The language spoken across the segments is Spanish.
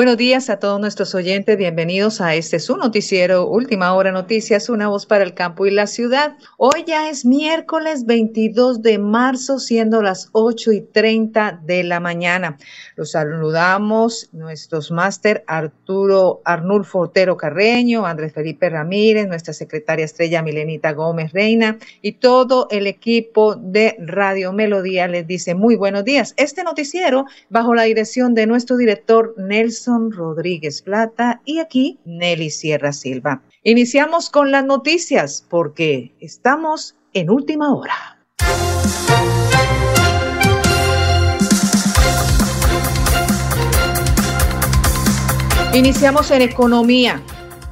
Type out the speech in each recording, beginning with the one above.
Buenos días a todos nuestros oyentes, bienvenidos a este su noticiero Última Hora Noticias, una voz para el campo y la ciudad. Hoy ya es miércoles 22 de marzo, siendo las 8 y 30 de la mañana. Los saludamos nuestros máster Arturo Arnulfo Otero Carreño, Andrés Felipe Ramírez, nuestra secretaria estrella Milenita Gómez Reina y todo el equipo de Radio Melodía les dice muy buenos días. Este noticiero bajo la dirección de nuestro director Nelson Rodríguez Plata y aquí Nelly Sierra Silva. Iniciamos con las noticias porque estamos en última hora. Iniciamos en economía.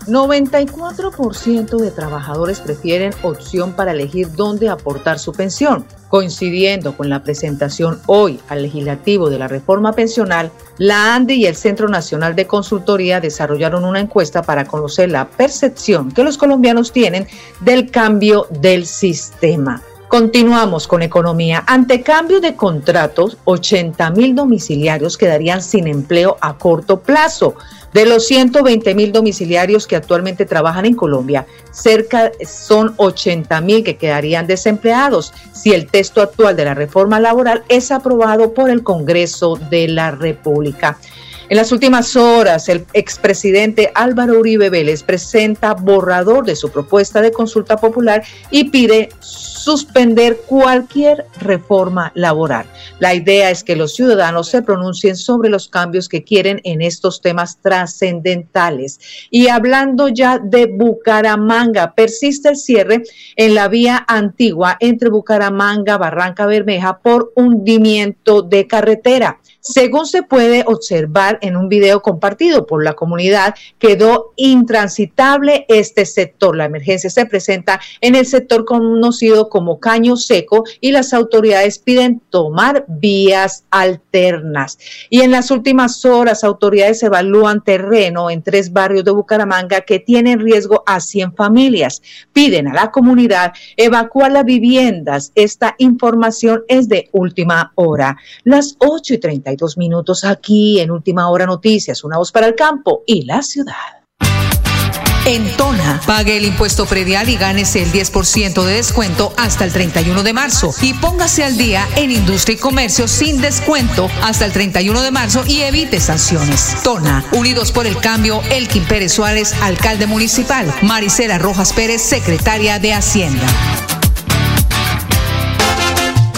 94% de trabajadores prefieren opción para elegir dónde aportar su pensión. Coincidiendo con la presentación hoy al legislativo de la reforma pensional, la ANDI y el Centro Nacional de Consultoría desarrollaron una encuesta para conocer la percepción que los colombianos tienen del cambio del sistema. Continuamos con economía. Ante cambio de contratos, 80 mil domiciliarios quedarían sin empleo a corto plazo. De los 120 mil domiciliarios que actualmente trabajan en Colombia, cerca son 80 mil que quedarían desempleados si el texto actual de la reforma laboral es aprobado por el Congreso de la República. En las últimas horas, el expresidente Álvaro Uribe Vélez presenta borrador de su propuesta de consulta popular y pide suspender cualquier reforma laboral. La idea es que los ciudadanos se pronuncien sobre los cambios que quieren en estos temas trascendentales. Y hablando ya de Bucaramanga, persiste el cierre en la vía antigua entre Bucaramanga, Barranca Bermeja por hundimiento de carretera. Según se puede observar en un video compartido por la comunidad, quedó intransitable este sector. La emergencia se presenta en el sector conocido como Caño Seco y las autoridades piden tomar vías alternas. Y en las últimas horas, autoridades evalúan terreno en tres barrios de Bucaramanga que tienen riesgo a 100 familias. Piden a la comunidad evacuar las viviendas. Esta información es de última hora. Las 8 y 33 minutos aquí en Última Hora Noticias, una voz para el campo y la ciudad. En Tona, pague el impuesto predial y gánese el 10% de descuento hasta el 31 de marzo. Y póngase al día en industria y comercio sin descuento hasta el 31 de marzo y evite sanciones. Tona, Unidos por el Cambio, Elkin Pérez Suárez, alcalde municipal. Maricela Rojas Pérez, secretaria de Hacienda.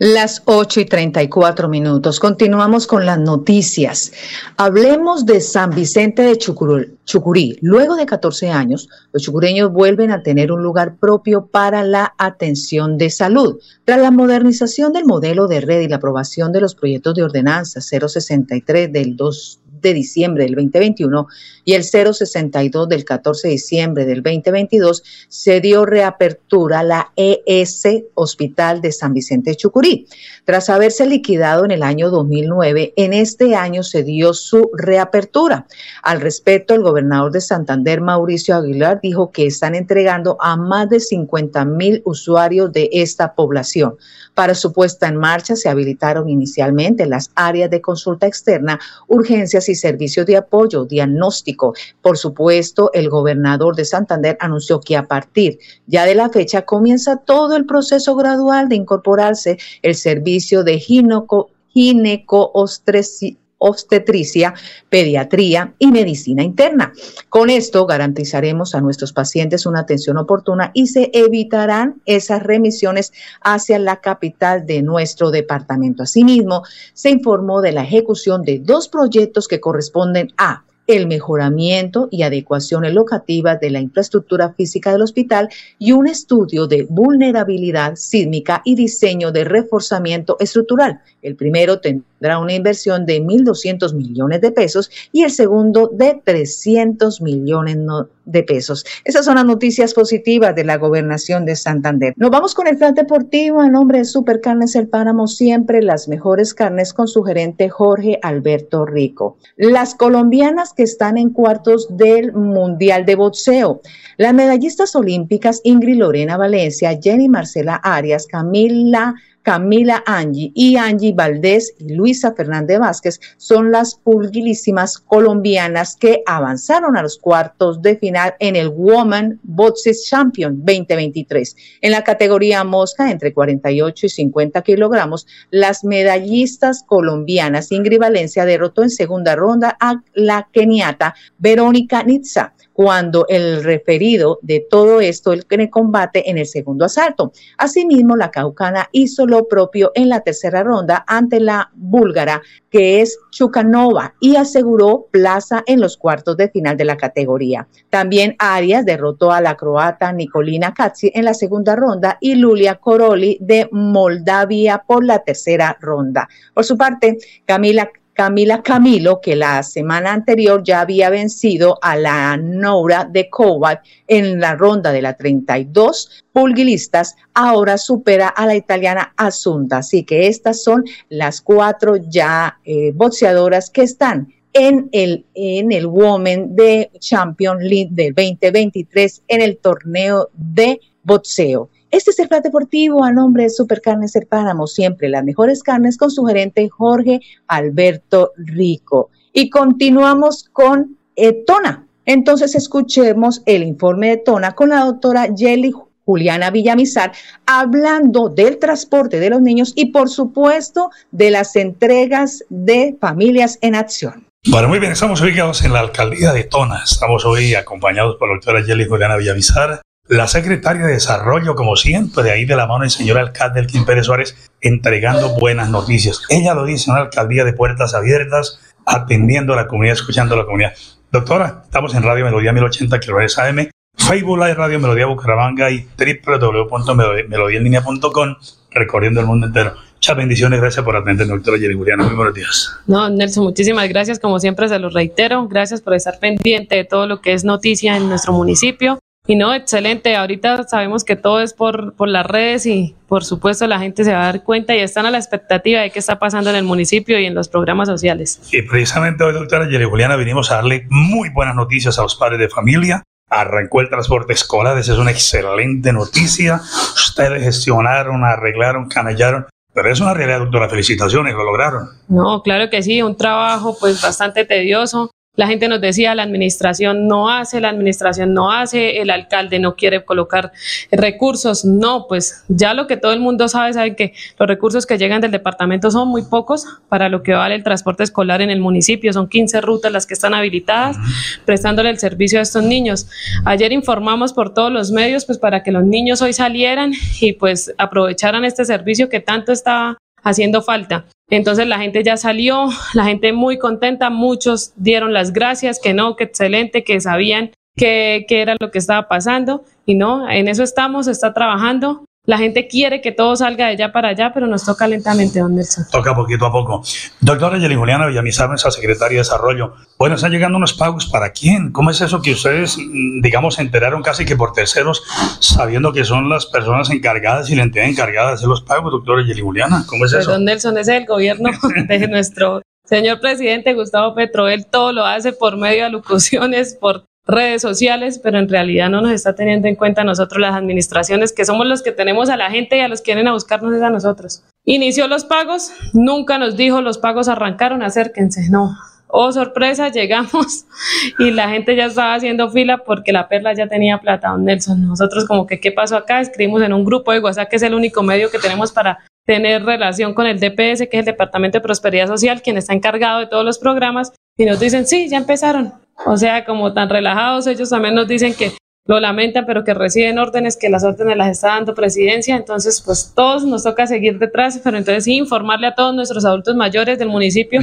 Las 8 y 34 minutos. Continuamos con las noticias. Hablemos de San Vicente de Chucurí. Luego de 14 años, los chucureños vuelven a tener un lugar propio para la atención de salud. Tras la modernización del modelo de red y la aprobación de los proyectos de ordenanza 063 del 2 de diciembre del 2021 y el 062 del 14 de diciembre del 2022, se dio reapertura a la ES Hospital de San Vicente de Chucurí. Tras haberse liquidado en el año 2009, en este año se dio su reapertura. Al respecto, el gobernador de Santander, Mauricio Aguilar, dijo que están entregando a más de 50 mil usuarios de esta población. Para su puesta en marcha se habilitaron inicialmente las áreas de consulta externa, urgencias y servicios de apoyo, diagnóstico. Por supuesto, el gobernador de Santander anunció que a partir ya de la fecha comienza todo el proceso gradual de incorporarse el servicio de gineco, gineco obstetricia, pediatría y medicina interna. Con esto garantizaremos a nuestros pacientes una atención oportuna y se evitarán esas remisiones hacia la capital de nuestro departamento. Asimismo, se informó de la ejecución de dos proyectos que corresponden a el mejoramiento y adecuaciones locativas de la infraestructura física del hospital y un estudio de vulnerabilidad sísmica y diseño de reforzamiento estructural. El primero tendrá una inversión de 1.200 millones de pesos y el segundo de 300 millones de pesos. Esas son las noticias positivas de la gobernación de Santander. Nos vamos con el plan deportivo a nombre de Supercarnes El Páramo, siempre las mejores carnes con su gerente Jorge Alberto Rico. Las colombianas que están en cuartos del Mundial de Boxeo. Las medallistas olímpicas Ingrid Lorena Valencia, Jenny Marcela Arias, Camila Camila Angie y Angie Valdés y Luisa Fernández Vázquez son las pulguilísimas colombianas que avanzaron a los cuartos de final en el Woman Boxing Champion 2023. En la categoría mosca, entre 48 y 50 kilogramos, las medallistas colombianas Ingrid Valencia derrotó en segunda ronda a la keniata Verónica Nitza cuando el referido de todo esto el combate en el segundo asalto. Asimismo, la caucana hizo lo propio en la tercera ronda ante la búlgara, que es Chukanova, y aseguró plaza en los cuartos de final de la categoría. También Arias derrotó a la croata Nicolina Katsi en la segunda ronda y Lulia Koroli de Moldavia por la tercera ronda. Por su parte, Camila Camila Camilo, que la semana anterior ya había vencido a la Noura de Kovac en la ronda de la 32 pulguilistas, ahora supera a la italiana Asunta. Así que estas son las cuatro ya eh, boxeadoras que están en el, en el Women de Champion League del 2023 en el torneo de boxeo. Este es el Plan Deportivo a nombre de Supercarnes El Páramo, siempre las mejores carnes con su gerente Jorge Alberto Rico. Y continuamos con eh, Tona. Entonces escuchemos el informe de Tona con la doctora Jelly Juliana Villamizar, hablando del transporte de los niños y por supuesto de las entregas de familias en acción. Bueno, muy bien, estamos ubicados en la alcaldía de Tona. Estamos hoy acompañados por la doctora Jelly Juliana Villamizar, la secretaria de Desarrollo, como siempre, de ahí de la mano del señor alcalde Elkin Pérez Suárez, entregando buenas noticias. Ella lo dice en la alcaldía de puertas abiertas, atendiendo a la comunidad, escuchando a la comunidad. Doctora, estamos en Radio Melodía 1080 kHz AM, Facebook Live Radio Melodía Bucaramanga y www.melodiaenlinea.com, recorriendo el mundo entero. Muchas bendiciones, gracias por atender, doctora Jerry Juliana. Muy buenos días. No, Nelson, muchísimas gracias. Como siempre, se los reitero. Gracias por estar pendiente de todo lo que es noticia en nuestro municipio. Y no, excelente. Ahorita sabemos que todo es por, por las redes y por supuesto la gente se va a dar cuenta y están a la expectativa de qué está pasando en el municipio y en los programas sociales. Y precisamente hoy, doctora Yeri Juliana, vinimos a darle muy buenas noticias a los padres de familia. Arrancó el transporte escolar, esa es una excelente noticia. Ustedes gestionaron, arreglaron, canallaron. Pero es una realidad, doctora. Felicitaciones, lo lograron. No, claro que sí, un trabajo pues bastante tedioso la gente nos decía, la administración no hace, la administración no hace, el alcalde no quiere colocar recursos. No, pues ya lo que todo el mundo sabe, sabe que los recursos que llegan del departamento son muy pocos para lo que vale el transporte escolar en el municipio. Son 15 rutas las que están habilitadas, prestándole el servicio a estos niños. Ayer informamos por todos los medios, pues para que los niños hoy salieran y pues aprovecharan este servicio que tanto estaba haciendo falta. Entonces la gente ya salió, la gente muy contenta, muchos dieron las gracias, que no, que excelente, que sabían qué, qué era lo que estaba pasando y no, en eso estamos, está trabajando la gente quiere que todo salga de allá para allá, pero nos toca lentamente, don Nelson. Toca poquito a poco. Doctora Yeli Juliana Villamizar, nuestra secretaria de Desarrollo. Bueno, están llegando unos pagos para quién? ¿Cómo es eso que ustedes, mm, digamos, se enteraron casi que por terceros, sabiendo que son las personas encargadas y la entidad encargada de hacer los pagos, doctora Yeli Juliana? ¿Cómo es pues, eso? Don Nelson, ese es el gobierno de nuestro señor presidente Gustavo Petro. Él todo lo hace por medio de alocuciones, por redes sociales, pero en realidad no nos está teniendo en cuenta nosotros las administraciones, que somos los que tenemos a la gente y a los que vienen a buscarnos es a nosotros. Inició los pagos, nunca nos dijo los pagos arrancaron, acérquense, no. Oh, sorpresa, llegamos y la gente ya estaba haciendo fila porque la perla ya tenía plata, don Nelson. Nosotros como que, ¿qué pasó acá? Escribimos en un grupo de WhatsApp que es el único medio que tenemos para tener relación con el DPS, que es el Departamento de Prosperidad Social, quien está encargado de todos los programas, y nos dicen, sí, ya empezaron. O sea, como tan relajados, ellos también nos dicen que lo lamentan, pero que reciben órdenes, que las órdenes las está dando presidencia. Entonces, pues todos nos toca seguir detrás, pero entonces sí informarle a todos nuestros adultos mayores del municipio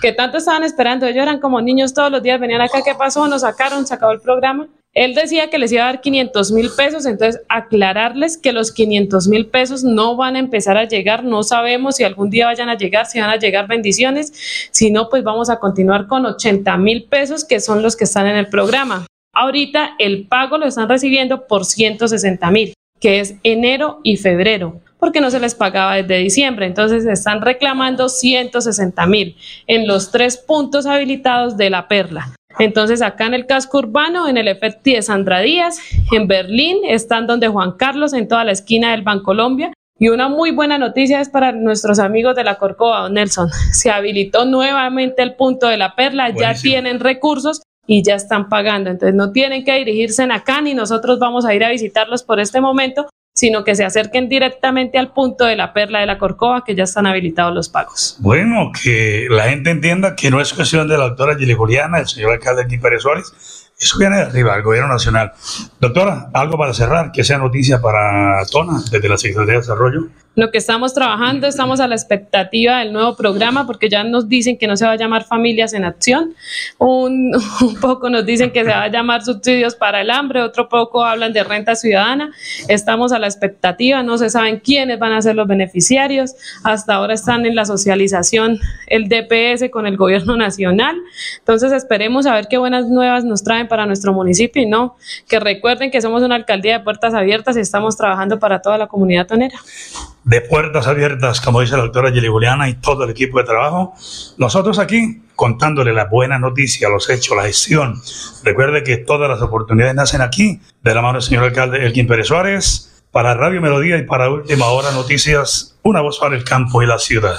que tanto estaban esperando. Ellos eran como niños todos los días, venían acá, ¿qué pasó? Nos sacaron, se acabó el programa. Él decía que les iba a dar 500 mil pesos, entonces aclararles que los 500 mil pesos no van a empezar a llegar, no sabemos si algún día vayan a llegar, si van a llegar bendiciones, si no, pues vamos a continuar con 80 mil pesos que son los que están en el programa. Ahorita el pago lo están recibiendo por 160 mil, que es enero y febrero porque no se les pagaba desde diciembre. Entonces están reclamando 160 mil en los tres puntos habilitados de la perla. Entonces, acá en el casco urbano, en el FT de Sandra Díaz, en Berlín, están donde Juan Carlos, en toda la esquina del Bancolombia. Y una muy buena noticia es para nuestros amigos de la Corcova, don Nelson. Se habilitó nuevamente el punto de la perla, ya tienen recursos y ya están pagando. Entonces no tienen que dirigirse en acá ni nosotros vamos a ir a visitarlos por este momento, sino que se acerquen directamente al punto de la perla de la Corcova, que ya están habilitados los pagos. Bueno, que la gente entienda que no es cuestión de la doctora Gili Juliana, el señor alcalde aquí Pérez Suárez, eso viene de arriba, el gobierno nacional. Doctora, algo para cerrar, que sea noticia para Tona, desde la Secretaría de Desarrollo lo que estamos trabajando, estamos a la expectativa del nuevo programa porque ya nos dicen que no se va a llamar Familias en Acción, un, poco nos dicen que se va a llamar Subsidios para el Hambre, otro poco hablan de renta ciudadana, estamos a la expectativa, no se saben quiénes van a ser los beneficiarios, hasta ahora están en la socialización el DPS con el gobierno nacional, entonces esperemos a ver qué buenas nuevas nos traen para nuestro municipio y no, que recuerden que somos una alcaldía de puertas abiertas y estamos trabajando para toda la comunidad tonera de puertas abiertas, como dice la doctora Gili Juliana y todo el equipo de trabajo. Nosotros aquí contándole la buena noticia, los hechos, la gestión. Recuerde que todas las oportunidades nacen aquí, de la mano del señor alcalde Elkin Pérez Suárez, para Radio Melodía y para Última Hora Noticias, una voz para el campo y la ciudad.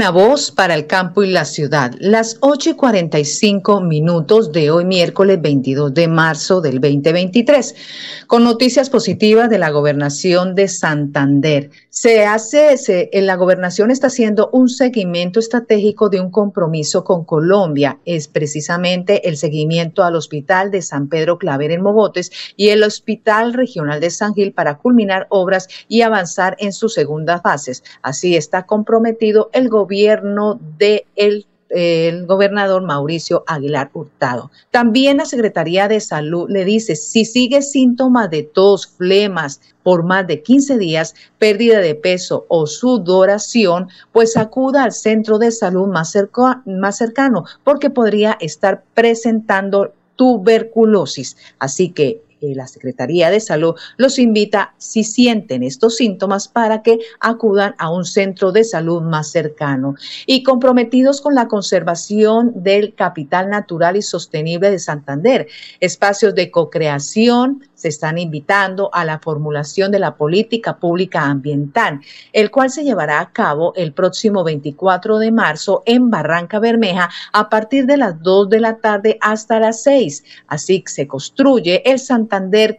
Una voz para el campo y la ciudad. Las 8 y 45 minutos de hoy, miércoles 22 de marzo del 2023, con noticias positivas de la gobernación de Santander. Se hace, se, en la gobernación está haciendo un seguimiento estratégico de un compromiso con Colombia. Es precisamente el seguimiento al Hospital de San Pedro Claver en Mogotes y el Hospital Regional de San Gil para culminar obras y avanzar en sus segundas fases. Así está comprometido el gobierno de el gobernador Mauricio Aguilar Hurtado. También la Secretaría de Salud le dice, si sigue síntomas de tos, flemas por más de 15 días, pérdida de peso o sudoración, pues acuda al centro de salud más, más cercano porque podría estar presentando tuberculosis. Así que la Secretaría de Salud los invita, si sienten estos síntomas, para que acudan a un centro de salud más cercano. Y comprometidos con la conservación del capital natural y sostenible de Santander, espacios de co-creación, se están invitando a la formulación de la política pública ambiental, el cual se llevará a cabo el próximo 24 de marzo en Barranca Bermeja a partir de las 2 de la tarde hasta las 6. Así se construye el Santander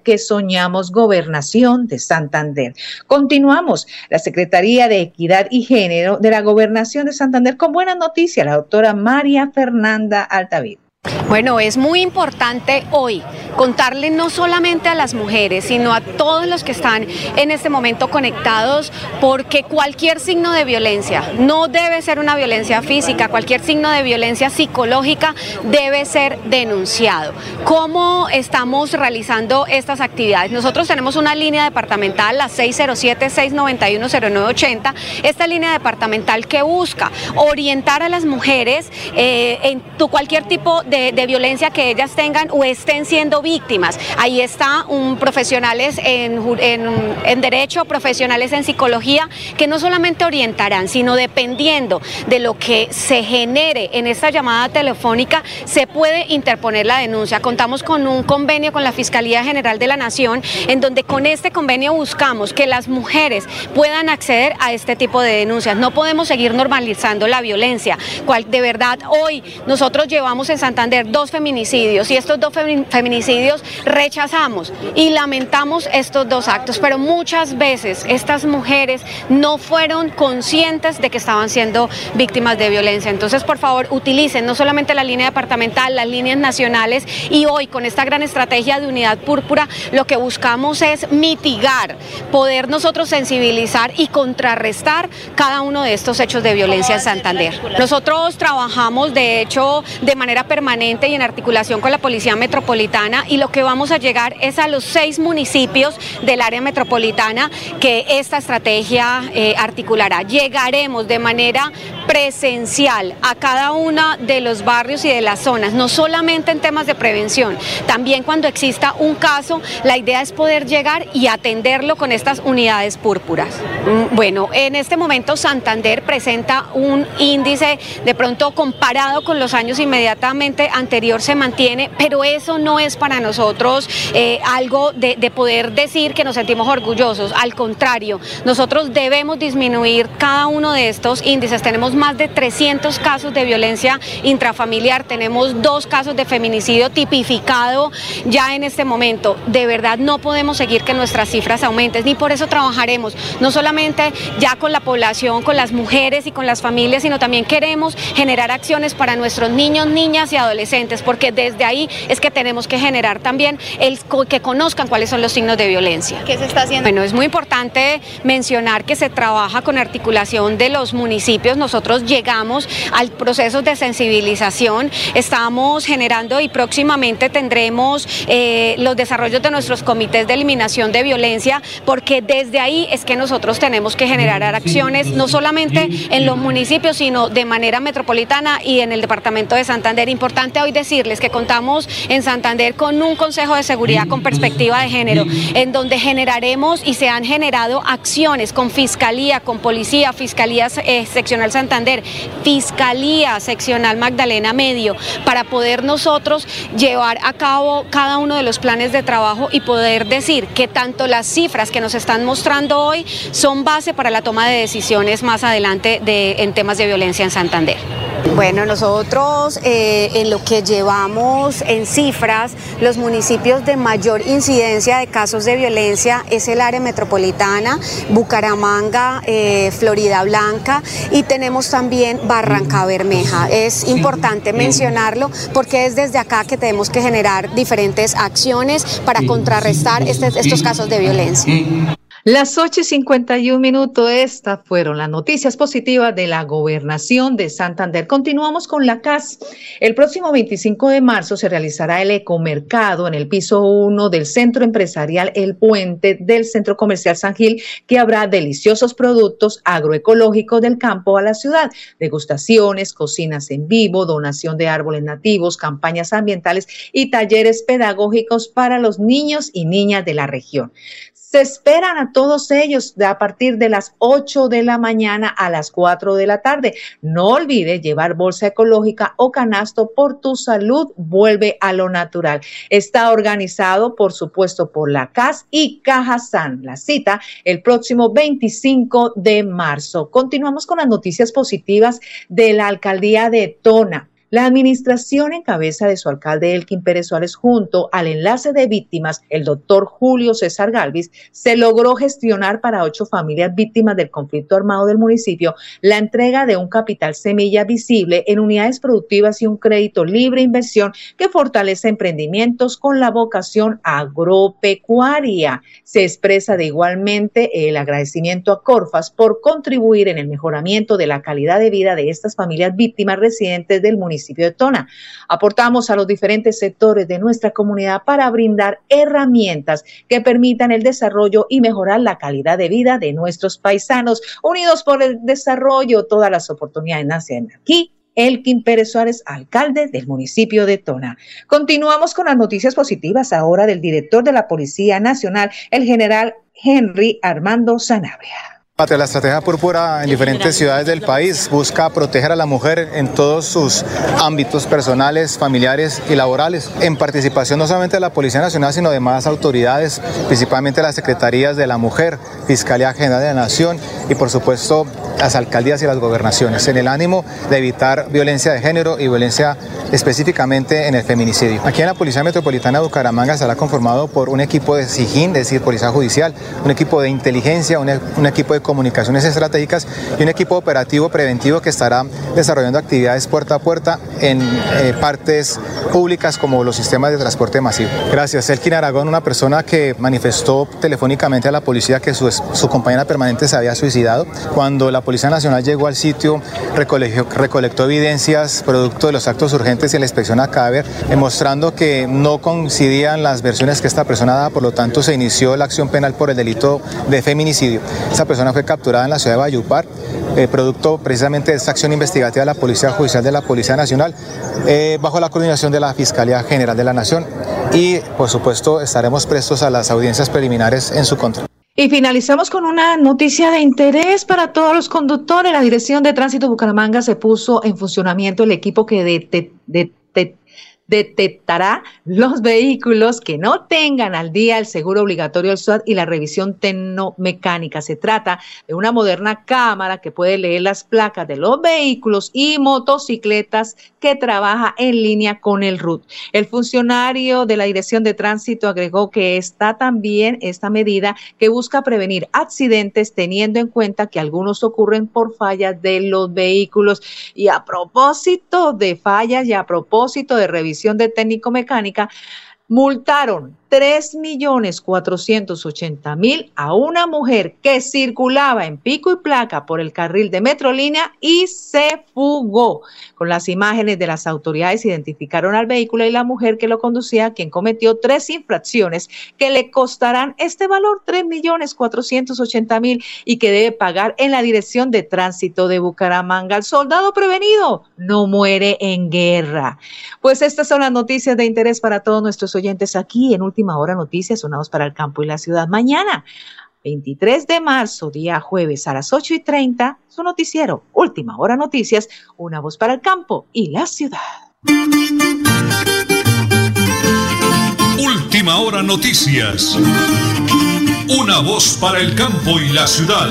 que soñamos, gobernación de Santander. Continuamos. La Secretaría de Equidad y Género de la Gobernación de Santander con buena noticia, la doctora María Fernanda Altavid. Bueno, es muy importante hoy contarle no solamente a las mujeres, sino a todos los que están en este momento conectados, porque cualquier signo de violencia, no debe ser una violencia física, cualquier signo de violencia psicológica debe ser denunciado. ¿Cómo estamos realizando estas actividades? Nosotros tenemos una línea departamental, la 607-691-0980, esta línea departamental que busca orientar a las mujeres eh, en cualquier tipo de de, violencia que ellas tengan o estén siendo víctimas. Ahí está un profesionales en, en, derecho, profesionales en psicología, que no solamente orientarán, sino dependiendo de lo que se genere en esta llamada telefónica, se puede interponer la denuncia. Contamos con un convenio con la Fiscalía General de la Nación, en donde con este convenio buscamos que las mujeres puedan acceder a este tipo de denuncias. No podemos seguir normalizando la violencia. Cual, de verdad, hoy nosotros llevamos en Santander dos feminicidios y estos dos feminicidios rechazamos y lamentamos estos dos actos, pero muchas veces estas mujeres no fueron conscientes de que estaban siendo víctimas de violencia. Entonces, por favor, utilicen no solamente la línea departamental, las líneas nacionales y hoy con esta gran estrategia de unidad púrpura, lo que buscamos es mitigar, poder nosotros sensibilizar y contrarrestar cada uno de estos hechos de violencia en Santander. Nosotros trabajamos, de hecho, de manera permanente y en articulación con la Policía Metropolitana y lo que vamos a llegar es a los seis municipios del área metropolitana que esta estrategia eh, articulará. Llegaremos de manera presencial a cada uno de los barrios y de las zonas, no solamente en temas de prevención, también cuando exista un caso, la idea es poder llegar y atenderlo con estas unidades púrpuras. Mm, bueno, en este momento Santander presenta un índice de pronto comparado con los años inmediatamente anterior se mantiene, pero eso no es para nosotros eh, algo de, de poder decir que nos sentimos orgullosos. Al contrario, nosotros debemos disminuir cada uno de estos índices. Tenemos más de 300 casos de violencia intrafamiliar, tenemos dos casos de feminicidio tipificado ya en este momento. De verdad no podemos seguir que nuestras cifras aumenten, ni por eso trabajaremos, no solamente ya con la población, con las mujeres y con las familias, sino también queremos generar acciones para nuestros niños, niñas y adolescentes porque desde ahí es que tenemos que generar también el que conozcan cuáles son los signos de violencia. ¿Qué se está haciendo? Bueno, es muy importante mencionar que se trabaja con articulación de los municipios. Nosotros nosotros llegamos al proceso de sensibilización, estamos generando y próximamente tendremos eh, los desarrollos de nuestros comités de eliminación de violencia, porque desde ahí es que nosotros tenemos que generar acciones, no solamente en los municipios, sino de manera metropolitana y en el departamento de Santander. Importante hoy decirles que contamos en Santander con un Consejo de Seguridad con perspectiva de género, en donde generaremos y se han generado acciones con Fiscalía, con Policía, Fiscalía eh, Seccional Santander, Fiscalía Seccional Magdalena Medio, para poder nosotros llevar a cabo cada uno de los planes de trabajo y poder decir que tanto las cifras que nos están mostrando hoy son base para la toma de decisiones más adelante de, en temas de violencia en Santander. Bueno, nosotros eh, en lo que llevamos en cifras, los municipios de mayor incidencia de casos de violencia es el área metropolitana, Bucaramanga, eh, Florida Blanca y tenemos también Barranca Bermeja. Es importante mencionarlo porque es desde acá que tenemos que generar diferentes acciones para contrarrestar este, estos casos de violencia. Las 8 y 51 minutos, estas fueron las noticias positivas de la gobernación de Santander. Continuamos con la CAS. El próximo 25 de marzo se realizará el ecomercado en el piso 1 del centro empresarial El Puente del centro comercial San Gil, que habrá deliciosos productos agroecológicos del campo a la ciudad, degustaciones, cocinas en vivo, donación de árboles nativos, campañas ambientales y talleres pedagógicos para los niños y niñas de la región. Se esperan a todos ellos a partir de las 8 de la mañana a las 4 de la tarde. No olvides llevar bolsa ecológica o canasto por tu salud. Vuelve a lo natural. Está organizado, por supuesto, por la CAS y Caja San. La cita el próximo 25 de marzo. Continuamos con las noticias positivas de la alcaldía de Tona. La administración en cabeza de su alcalde Elkin Pérez Suárez junto al enlace de víctimas, el doctor Julio César Galvis, se logró gestionar para ocho familias víctimas del conflicto armado del municipio la entrega de un capital semilla visible en unidades productivas y un crédito libre inversión que fortalece emprendimientos con la vocación agropecuaria. Se expresa de igualmente el agradecimiento a Corfas por contribuir en el mejoramiento de la calidad de vida de estas familias víctimas residentes del municipio de Tona. Aportamos a los diferentes sectores de nuestra comunidad para brindar herramientas que permitan el desarrollo y mejorar la calidad de vida de nuestros paisanos. Unidos por el desarrollo, todas las oportunidades nacen aquí Elkin Pérez Suárez, alcalde del municipio de Tona. Continuamos con las noticias positivas ahora del director de la Policía Nacional, el general Henry Armando Sanabria. La estrategia púrpura en diferentes ciudades del país busca proteger a la mujer en todos sus ámbitos personales, familiares y laborales, en participación no solamente de la Policía Nacional, sino de más autoridades, principalmente las Secretarías de la Mujer, Fiscalía General de la Nación y por supuesto las alcaldías y las gobernaciones, en el ánimo de evitar violencia de género y violencia específicamente en el feminicidio. Aquí en la Policía Metropolitana de Bucaramanga estará conformado por un equipo de SIGIN, es decir, Policía Judicial, un equipo de inteligencia, un, un equipo de comunicaciones estratégicas y un equipo operativo preventivo que estará desarrollando actividades puerta a puerta en eh, partes públicas como los sistemas de transporte masivo. Gracias. Elkin Aragón, una persona que manifestó telefónicamente a la policía que su, su compañera permanente se había suicidado. Cuando la Policía Nacional llegó al sitio, recolectó, recolectó evidencias producto de los actos urgentes y la inspección a cadáver, demostrando que no coincidían las versiones que esta persona daba, por lo tanto se inició la acción penal por el delito de feminicidio. Esta persona fue capturada en la ciudad de Bayupar, eh, producto precisamente de esta acción investigativa de la Policía Judicial de la Policía Nacional, eh, bajo la coordinación de la Fiscalía General de la Nación y, por supuesto, estaremos prestos a las audiencias preliminares en su contra. Y finalizamos con una noticia de interés para todos los conductores. La Dirección de Tránsito Bucaramanga se puso en funcionamiento el equipo que de, detectará los vehículos que no tengan al día el seguro obligatorio del SUAT y la revisión tecnomecánica. Se trata de una moderna cámara que puede leer las placas de los vehículos y motocicletas que trabaja en línea con el RUT. El funcionario de la Dirección de Tránsito agregó que está también esta medida que busca prevenir accidentes teniendo en cuenta que algunos ocurren por fallas de los vehículos. Y a propósito de fallas y a propósito de revisión de técnico-mecánica, multaron 3.480.000 a una mujer que circulaba en pico y placa por el carril de Metrolínea y se fugó. Con las imágenes de las autoridades identificaron al vehículo y la mujer que lo conducía, quien cometió tres infracciones que le costarán este valor, 3.480.000 y que debe pagar en la Dirección de Tránsito de Bucaramanga. El soldado prevenido no muere en guerra. Pues estas son las noticias de interés para todos nuestros oyentes aquí en Última Hora Noticias, sonados para el campo y la ciudad. Mañana, 23 de marzo, día jueves a las 8 y 30, su noticiero, Última Hora Noticias, una voz para el campo y la ciudad. Última Hora Noticias, una voz para el campo y la ciudad.